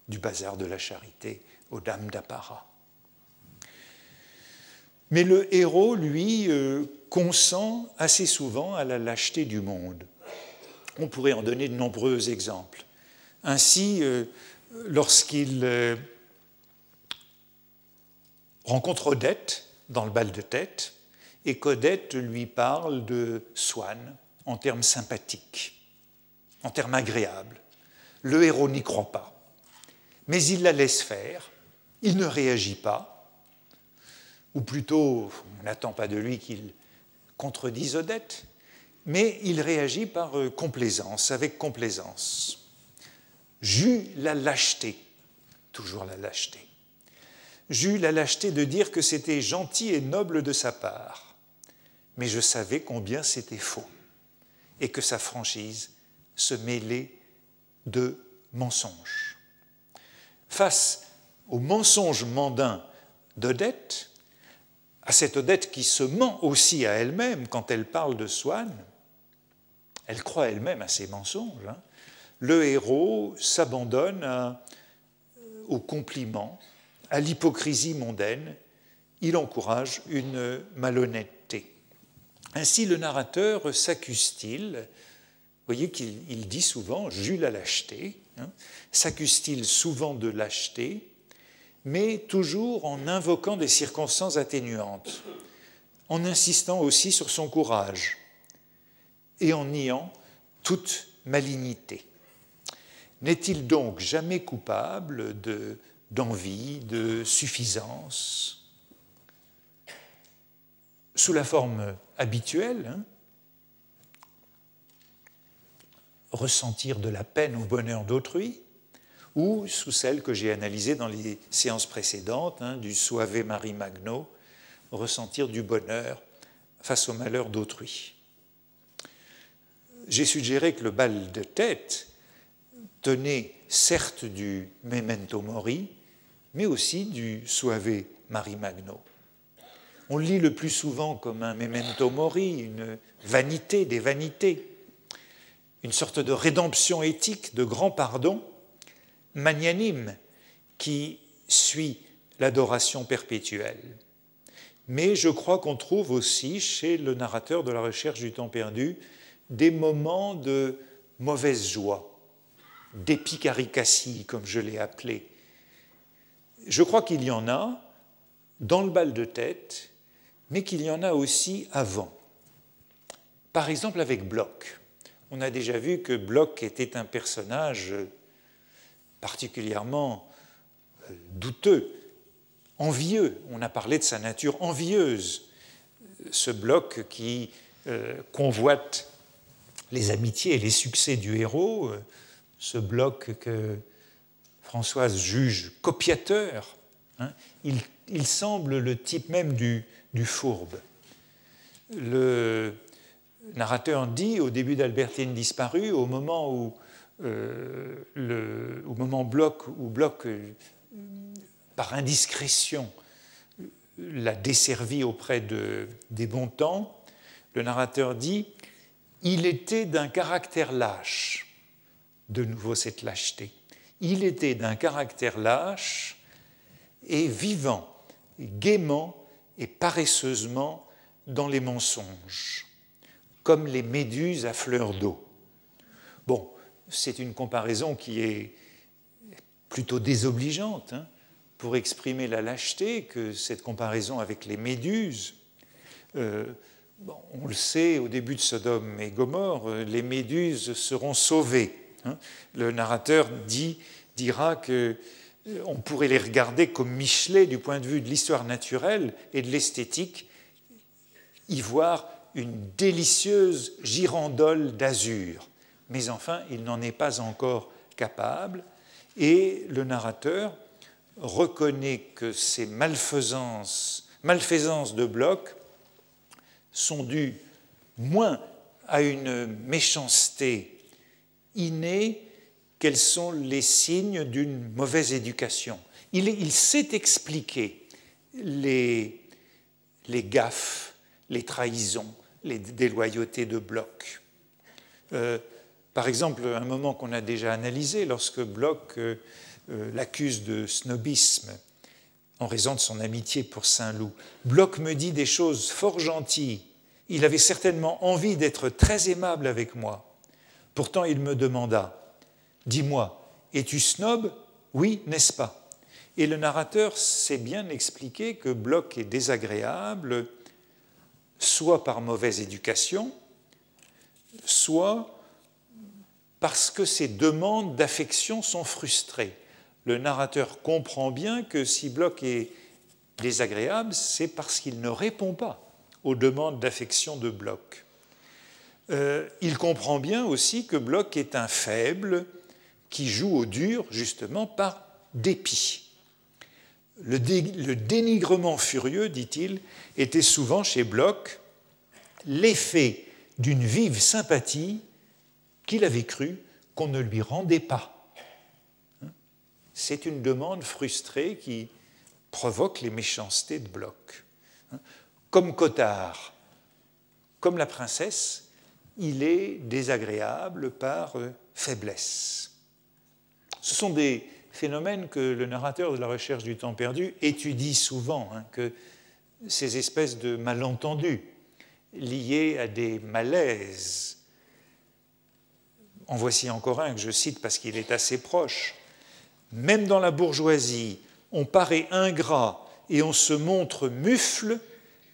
du bazar de la charité, aux dames d'apparat. Mais le héros, lui, euh, consent assez souvent à la lâcheté du monde. On pourrait en donner de nombreux exemples. Ainsi, euh, lorsqu'il euh, rencontre Odette dans le bal de tête, et qu'Odette lui parle de Swann en termes sympathiques, en termes agréables, le héros n'y croit pas. Mais il la laisse faire, il ne réagit pas, ou plutôt, on n'attend pas de lui qu'il contredise Odette, mais il réagit par euh, complaisance, avec complaisance. J'eus la lâcheté, toujours la lâcheté. J'eus la lâcheté de dire que c'était gentil et noble de sa part, mais je savais combien c'était faux et que sa franchise se mêlait de mensonges. Face au mensonge mondain d'Odette, à cette Odette qui se ment aussi à elle-même quand elle parle de Swann, elle croit elle-même à ses mensonges, hein. le héros s'abandonne au compliment, à l'hypocrisie mondaine, il encourage une malhonnêteté. Ainsi le narrateur s'accuse-t-il, voyez qu'il dit souvent, j'eus la lâcheté, hein, s'accuse-t-il souvent de lâcheté, mais toujours en invoquant des circonstances atténuantes, en insistant aussi sur son courage et en niant toute malignité. N'est-il donc jamais coupable d'envie, de, suffisance? Sous la forme habituelle, hein, ressentir de la peine au bonheur d'autrui, ou sous celle que j'ai analysée dans les séances précédentes, hein, du Suave Marie Magno, ressentir du bonheur face au malheur d'autrui. J'ai suggéré que le bal de tête tenait certes du memento mori, mais aussi du Suave Marie Magno. On le lit le plus souvent comme un memento mori, une vanité des vanités, une sorte de rédemption éthique, de grand pardon, magnanime qui suit l'adoration perpétuelle. Mais je crois qu'on trouve aussi chez le narrateur de la recherche du temps perdu des moments de mauvaise joie, d'épicaricassie, comme je l'ai appelé. Je crois qu'il y en a dans le bal de tête, mais qu'il y en a aussi avant. Par exemple avec Bloch. On a déjà vu que Bloch était un personnage particulièrement euh, douteux, envieux. On a parlé de sa nature envieuse, ce bloc qui euh, convoite les amitiés et les succès du héros, euh, ce bloc que Françoise juge copiateur. Hein. il, semble le type même du, fourbe. Le narrateur dit au début d'Albertine disparue, au moment où euh, le, moment Bloch, où Bloch, euh, par indiscrétion, l'a desservi auprès de, des bons temps, le narrateur dit Il était d'un caractère lâche. De nouveau cette lâcheté. Il était d'un caractère lâche et vivant, gaiement et paresseusement dans les mensonges, comme les méduses à fleur d'eau. Bon, c'est une comparaison qui est plutôt désobligeante hein, pour exprimer la lâcheté que cette comparaison avec les méduses. Euh, on le sait, au début de Sodome et Gomorre, euh, les méduses seront sauvées. Hein. Le narrateur dit, dira que on pourrait les regarder comme Michelet du point de vue de l'histoire naturelle et de l'esthétique, y voir une délicieuse girandole d'azur. Mais enfin, il n'en est pas encore capable, et le narrateur reconnaît que ces malfaisances, malfaisances de Bloch sont dues moins à une méchanceté innée qu'elles sont les signes d'une mauvaise éducation. Il, sait expliquer les, gaffes, les trahisons, les déloyautés de Bloch. Euh, par exemple, un moment qu'on a déjà analysé, lorsque Bloch euh, euh, l'accuse de snobisme en raison de son amitié pour Saint-Loup. Bloch me dit des choses fort gentilles. Il avait certainement envie d'être très aimable avec moi. Pourtant, il me demanda Dis-moi, es-tu snob? Oui, n'est-ce pas? Et le narrateur sait bien expliquer que Bloch est désagréable, soit par mauvaise éducation, soit parce que ses demandes d'affection sont frustrées le narrateur comprend bien que si Bloch est désagréable, c'est parce qu'il ne répond pas aux demandes d'affection de Bloch. Euh, il comprend bien aussi que Bloch est un faible qui joue au dur justement par dépit. Le, le dénigrement furieux, dit-il, était souvent chez Bloch l'effet d'une vive sympathie qu'il avait cru qu'on ne lui rendait pas c'est une demande frustrée qui provoque les méchancetés de Bloch. Comme Cotard, comme la princesse, il est désagréable par euh, faiblesse. Ce sont des phénomènes que le narrateur de la recherche du temps perdu étudie souvent, hein, que ces espèces de malentendus liés à des malaises. En voici encore un que je cite parce qu'il est assez proche même dans la bourgeoisie, on paraît ingrat et on se montre mufle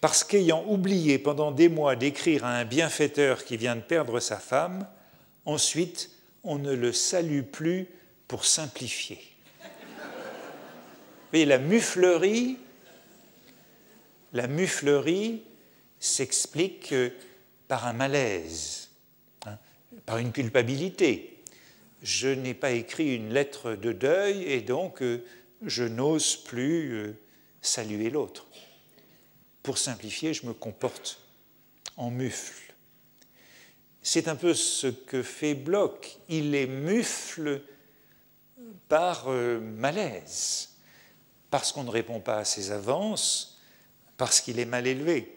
parce qu'ayant oublié pendant des mois d'écrire à un bienfaiteur qui vient de perdre sa femme, ensuite on ne le salue plus pour simplifier. Vous la muflerie, la muflerie s'explique par un malaise, hein, par une culpabilité je n'ai pas écrit une lettre de deuil et donc euh, je n'ose plus euh, saluer l'autre. Pour simplifier, je me comporte en mufle. C'est un peu ce que fait Bloch. Il est mufle par euh, malaise, parce qu'on ne répond pas à ses avances, parce qu'il est mal élevé.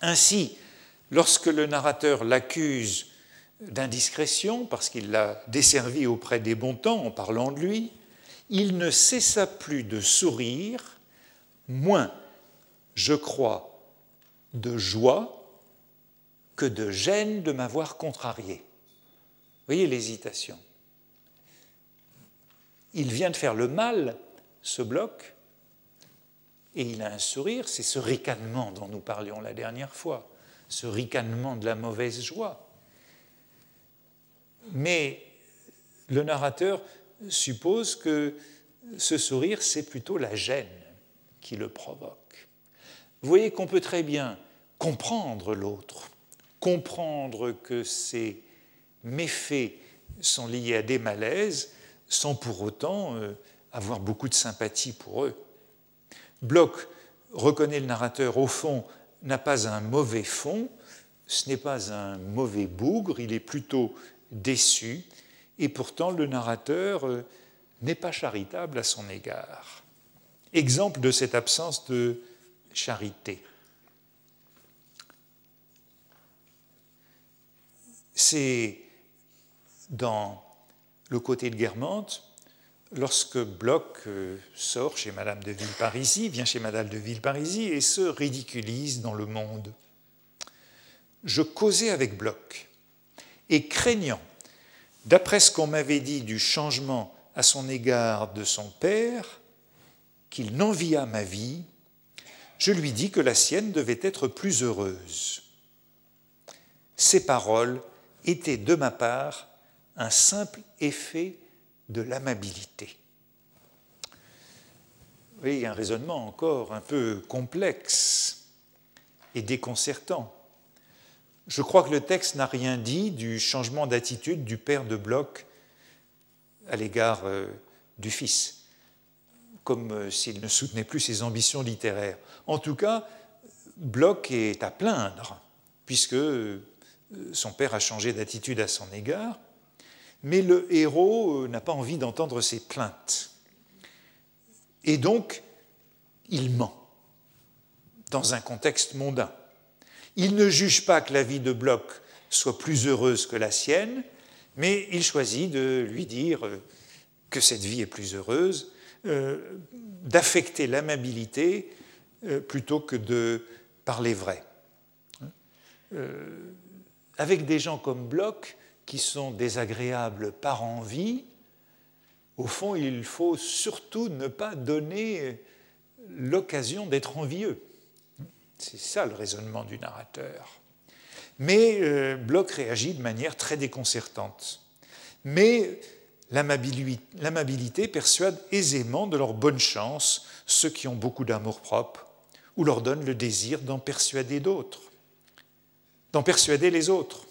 Ainsi, lorsque le narrateur l'accuse d'indiscrétion, parce qu'il l'a desservi auprès des bons temps en parlant de lui, il ne cessa plus de sourire, moins, je crois, de joie que de gêne de m'avoir contrarié. Voyez l'hésitation. Il vient de faire le mal, ce bloc, et il a un sourire, c'est ce ricanement dont nous parlions la dernière fois, ce ricanement de la mauvaise joie. Mais le narrateur suppose que ce sourire, c'est plutôt la gêne qui le provoque. Vous voyez qu'on peut très bien comprendre l'autre, comprendre que ces méfaits sont liés à des malaises, sans pour autant euh, avoir beaucoup de sympathie pour eux. Bloch reconnaît le narrateur, au fond, n'a pas un mauvais fond, ce n'est pas un mauvais bougre, il est plutôt déçu, et pourtant le narrateur euh, n'est pas charitable à son égard. Exemple de cette absence de charité. C'est dans le côté de Guermantes, lorsque Bloch euh, sort chez Madame de Villeparisis, vient chez Madame de Villeparisis et se ridiculise dans le monde. Je causais avec Bloch et craignant, d'après ce qu'on m'avait dit du changement à son égard de son père, qu'il n'envia ma vie, je lui dis que la sienne devait être plus heureuse. Ces paroles étaient de ma part un simple effet de l'amabilité. Oui, un raisonnement encore un peu complexe et déconcertant. Je crois que le texte n'a rien dit du changement d'attitude du père de Bloch à l'égard euh, du fils, comme euh, s'il ne soutenait plus ses ambitions littéraires. En tout cas, Bloch est à plaindre, puisque euh, son père a changé d'attitude à son égard, mais le héros n'a pas envie d'entendre ses plaintes. Et donc, il ment dans un contexte mondain. Il ne juge pas que la vie de Bloch soit plus heureuse que la sienne, mais il choisit de lui dire que cette vie est plus heureuse, euh, d'affecter l'amabilité euh, plutôt que de parler vrai. Euh, avec des gens comme Bloch, qui sont désagréables par envie, au fond, il faut surtout ne pas donner l'occasion d'être envieux. C'est ça le raisonnement du narrateur. Mais euh, Bloch réagit de manière très déconcertante. Mais l'amabilité persuade aisément de leur bonne chance ceux qui ont beaucoup d'amour-propre ou leur donne le désir d'en persuader d'autres, d'en persuader les autres.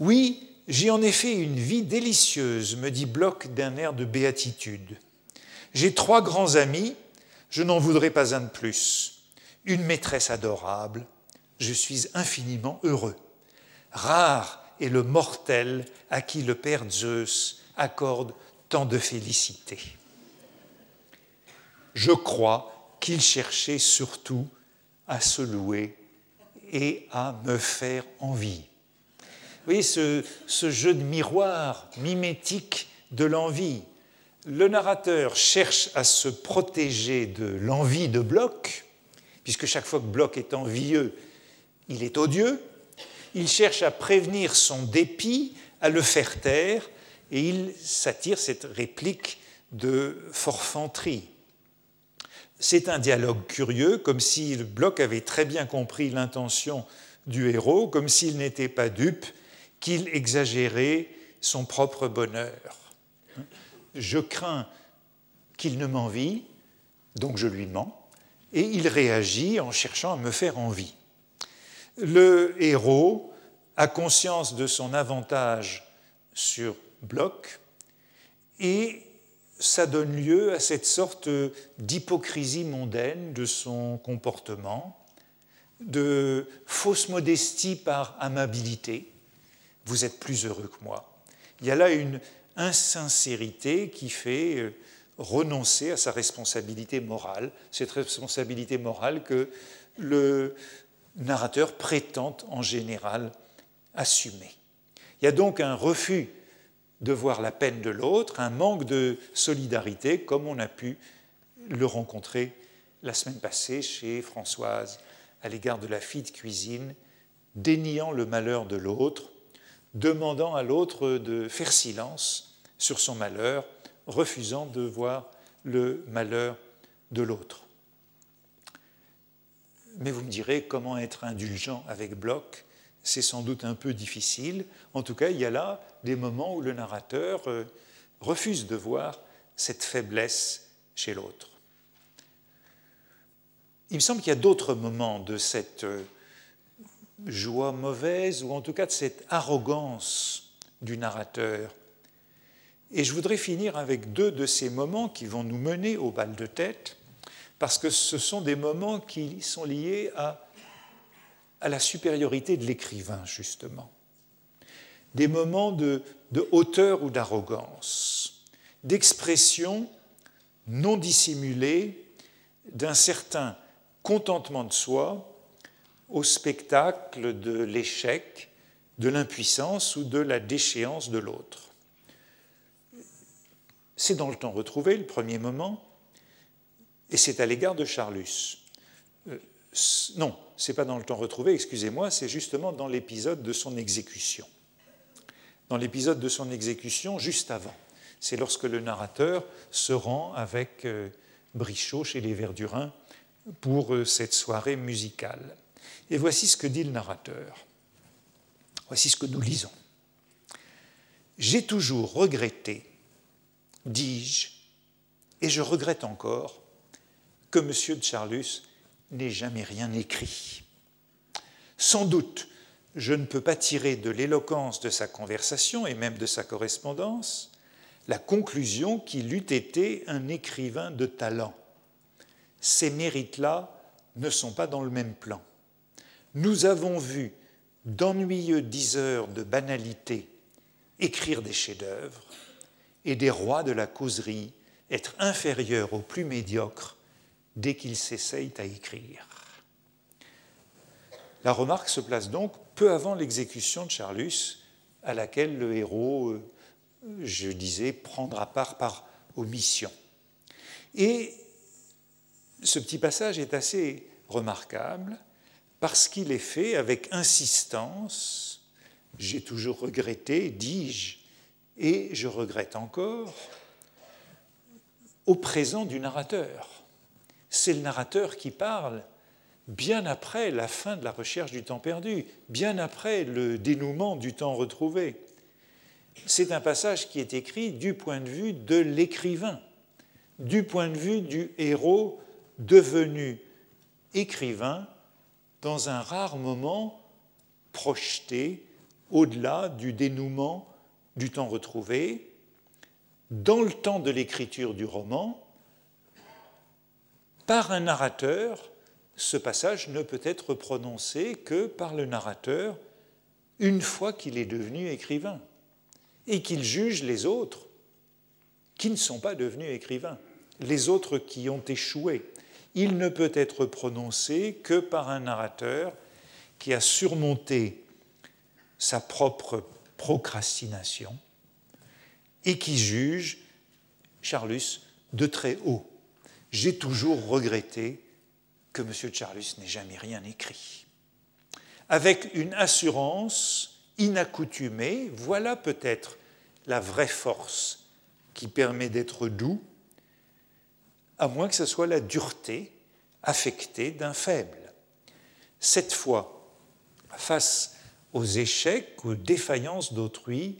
Oui, j'ai en effet une vie délicieuse, me dit Bloch d'un air de béatitude. J'ai trois grands amis, je n'en voudrais pas un de plus une maîtresse adorable, je suis infiniment heureux. Rare est le mortel à qui le Père Zeus accorde tant de félicité. Je crois qu'il cherchait surtout à se louer et à me faire envie. Vous voyez ce, jeu de miroir mimétique de l'envie. Le narrateur cherche à se protéger de l'envie de Bloch, puisque chaque fois que Bloch est envieux, il est odieux. Il cherche à prévenir son dépit, à le faire taire, et il s'attire cette réplique de forfanterie. C'est un dialogue curieux, comme si Bloch avait très bien compris l'intention du héros, comme s'il n'était pas dupe, qu'il exagérait son propre bonheur. Je crains qu'il ne m'envie, donc je lui mens et il réagit en cherchant à me faire envie. Le héros a conscience de son avantage sur Bloch et ça donne lieu à cette sorte d'hypocrisie mondaine de son comportement, de fausse modestie par amabilité. Vous êtes plus heureux que moi. Il y a là une insincérité qui fait euh, renoncer à sa responsabilité morale, cette responsabilité morale que le narrateur prétend en général assumer. Il y a donc un refus de voir la peine de l'autre, un manque de solidarité comme on a pu le rencontrer la semaine passée chez Françoise à l'égard de la fille de cuisine, déniant le malheur de l'autre, demandant à l'autre de faire silence sur son malheur refusant de voir le malheur de l'autre. Mais vous me direz comment être indulgent avec Bloch? C'est sans doute un peu difficile. En tout cas, il y a là des moments où le narrateur euh, refuse de voir cette faiblesse chez l'autre. Il me semble qu'il y a d'autres moments de cette euh, joie mauvaise, ou en tout cas de cette arrogance du narrateur, et je voudrais finir avec deux de ces moments qui vont nous mener au bal de tête, parce que ce sont des moments qui sont liés à, la supériorité de l'écrivain, justement. Des moments de hauteur ou d'arrogance, d'expression non dissimulée d'un certain contentement de soi au spectacle de l'échec, de l'impuissance ou de la déchéance de l'autre. C'est dans le temps retrouvé, le premier moment, et c'est à l'égard de Charlus. Euh, non, c'est pas dans le temps retrouvé, excusez-moi, c'est justement dans l'épisode de son exécution. Dans l'épisode de son exécution, juste avant. C'est lorsque le narrateur se rend avec euh, Brichot chez les Verdurins pour euh, cette soirée musicale. Et voici ce que dit le narrateur. Voici ce que nous lisons. J'ai toujours regretté dis-je, et je regrette encore, que M. de Charlus n'ait jamais rien écrit. Sans doute, je ne peux pas tirer de l'éloquence de sa conversation et même de sa correspondance la conclusion qu'il eût été un écrivain de talent. Ces mérites-là ne sont pas dans le même plan. Nous avons vu d'ennuyeux diseurs de banalité écrire des chefs-d'œuvre et des rois de la causerie être inférieurs aux plus médiocres dès qu'ils s'essayent à écrire. La remarque se place donc peu avant l'exécution de Charlus, à laquelle le héros, euh, je disais, prendra part par omission. Et ce petit passage est assez remarquable parce qu'il est fait avec insistance. J'ai toujours regretté, dis-je, et je regrette encore, au présent du narrateur. C'est le narrateur qui parle bien après la fin de la recherche du temps perdu, bien après le dénouement du temps retrouvé. C'est un passage qui est écrit du point de vue de l'écrivain, du point de vue du héros devenu écrivain dans un rare moment projeté au-delà du dénouement du temps retrouvé, dans le temps de l'écriture du roman, par un narrateur, ce passage ne peut être prononcé que par le narrateur une fois qu'il est devenu écrivain et qu'il juge les autres qui ne sont pas devenus écrivains, les autres qui ont échoué. Il ne peut être prononcé que par un narrateur qui a surmonté sa propre procrastination et qui juge Charlus de très haut. J'ai toujours regretté que M. Charlus n'ait jamais rien écrit. Avec une assurance inaccoutumée, voilà peut-être la vraie force qui permet d'être doux, à moins que ce soit la dureté affectée d'un faible. Cette fois, face aux échecs, aux défaillances d'autrui,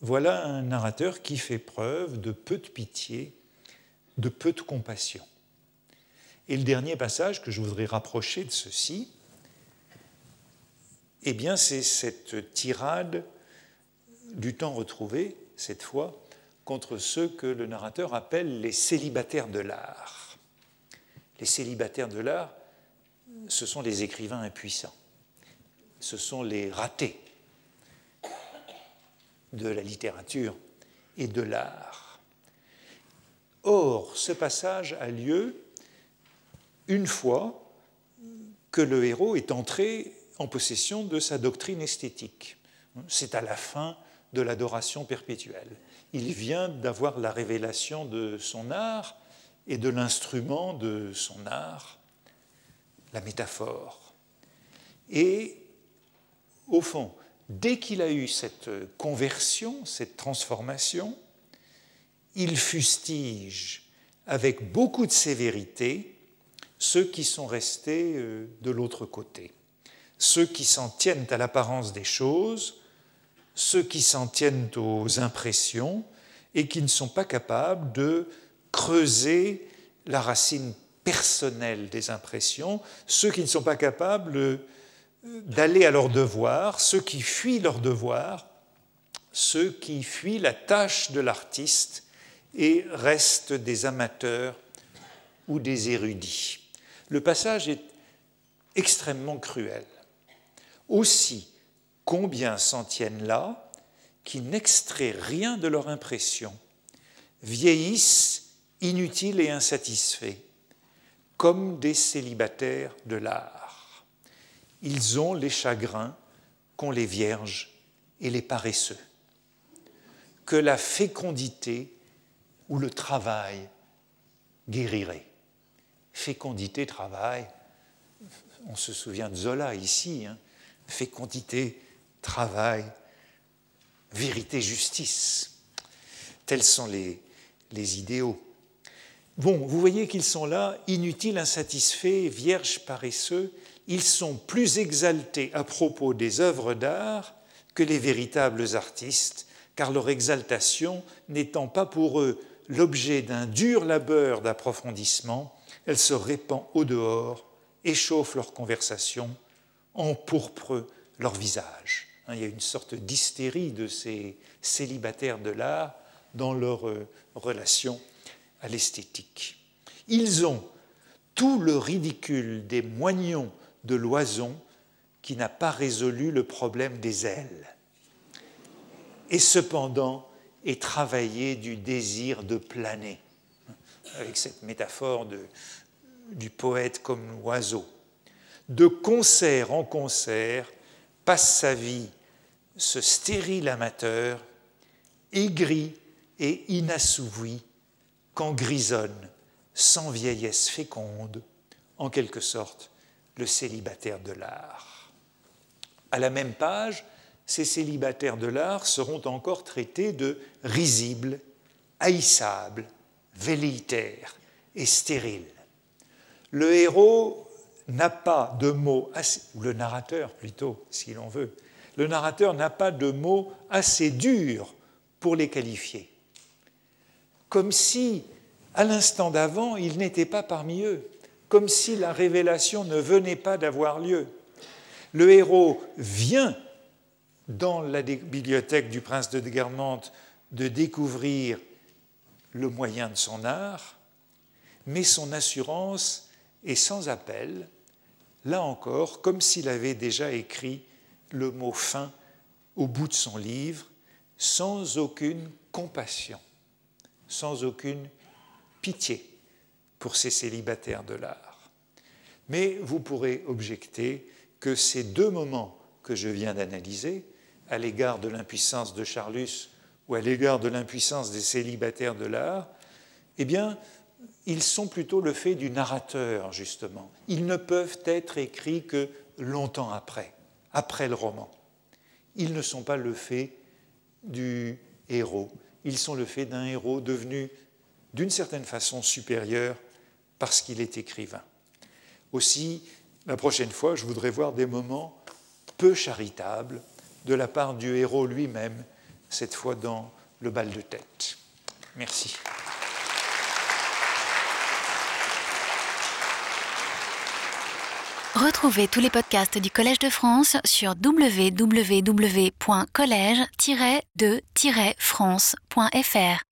voilà un narrateur qui fait preuve de peu de pitié, de peu de compassion. Et le dernier passage que je voudrais rapprocher de ceci, eh bien, c'est cette tirade du temps retrouvé, cette fois, contre ceux que le narrateur appelle les célibataires de l'art. Les célibataires de l'art, ce sont les écrivains impuissants, ce sont les ratés de la littérature et de l'art. Or, ce passage a lieu une fois que le héros est entré en possession de sa doctrine esthétique. C'est à la fin de l'adoration perpétuelle. Il vient d'avoir la révélation de son art et de l'instrument de son art, la métaphore. Et au fond, dès qu'il a eu cette conversion, cette transformation, il fustige avec beaucoup de sévérité ceux qui sont restés euh, de l'autre côté, ceux qui s'en tiennent à l'apparence des choses, ceux qui s'en tiennent aux impressions et qui ne sont pas capables de creuser la racine personnelle des impressions, ceux qui ne sont pas capables d'aller à leur devoir, ceux qui fuient leur devoir, ceux qui fuient la tâche de l'artiste et restent des amateurs ou des érudits. Le passage est extrêmement cruel. Aussi, combien s'en tiennent là qui n'extraient rien de leur impression, vieillissent inutiles et insatisfaits, comme des célibataires de l'art ils ont les chagrins qu'ont les vierges et les paresseux. Que la fécondité ou le travail guérirait. Fécondité, travail, on se souvient de Zola ici, hein. fécondité, travail, vérité, justice. Tels sont les, les idéaux. Bon, vous voyez qu'ils sont là, inutiles, insatisfaits, vierges, paresseux, ils sont plus exaltés à propos des œuvres d'art que les véritables artistes, car leur exaltation n'étant pas pour eux l'objet d'un dur labeur d'approfondissement, elle se répand au dehors, échauffe leur conversation, empourpre leur visage. Hein, il y a une sorte d'hystérie de ces célibataires de l'art dans leur euh, relation à l'esthétique. Ils ont tout le ridicule des moignons de l'oison qui n'a pas résolu le problème des ailes, et cependant est travaillé du désir de planer, avec cette métaphore de, du poète comme l'oiseau. De concert en concert, passe sa vie ce stérile amateur, aigri et inassouvi, quand grisonne, sans vieillesse féconde, en quelque sorte, le célibataire de l'art. À la même page, ces célibataires de l'art seront encore traités de risibles, haïssables, velléitaires et stériles. Le héros n'a pas de mots, le narrateur plutôt, si l'on veut, le narrateur n'a pas de mots assez durs pour les qualifier. Comme si, à l'instant d'avant, il n'était pas parmi eux, comme si la révélation ne venait pas d'avoir lieu. Le héros vient dans la bibliothèque du prince de Guermantes de découvrir le moyen de son art, mais son assurance est sans appel, là encore, comme s'il avait déjà écrit le mot fin au bout de son livre, sans aucune compassion, sans aucune pitié pour ces célibataires de l'art. Mais vous pourrez objecter que ces deux moments que je viens d'analyser, à l'égard de l'impuissance de Charlus ou à l'égard de l'impuissance des célibataires de l'art, eh bien, ils sont plutôt le fait du narrateur, justement. Ils ne peuvent être écrits que longtemps après, après le roman. Ils ne sont pas le fait du héros. Ils sont le fait d'un héros devenu d'une certaine façon supérieur parce qu'il est écrivain. Aussi, la prochaine fois, je voudrais voir des moments peu charitables de la part du héros lui-même, cette fois dans le bal de tête. Merci. Retrouvez tous les podcasts du Collège de France sur www.collège-de-france.fr.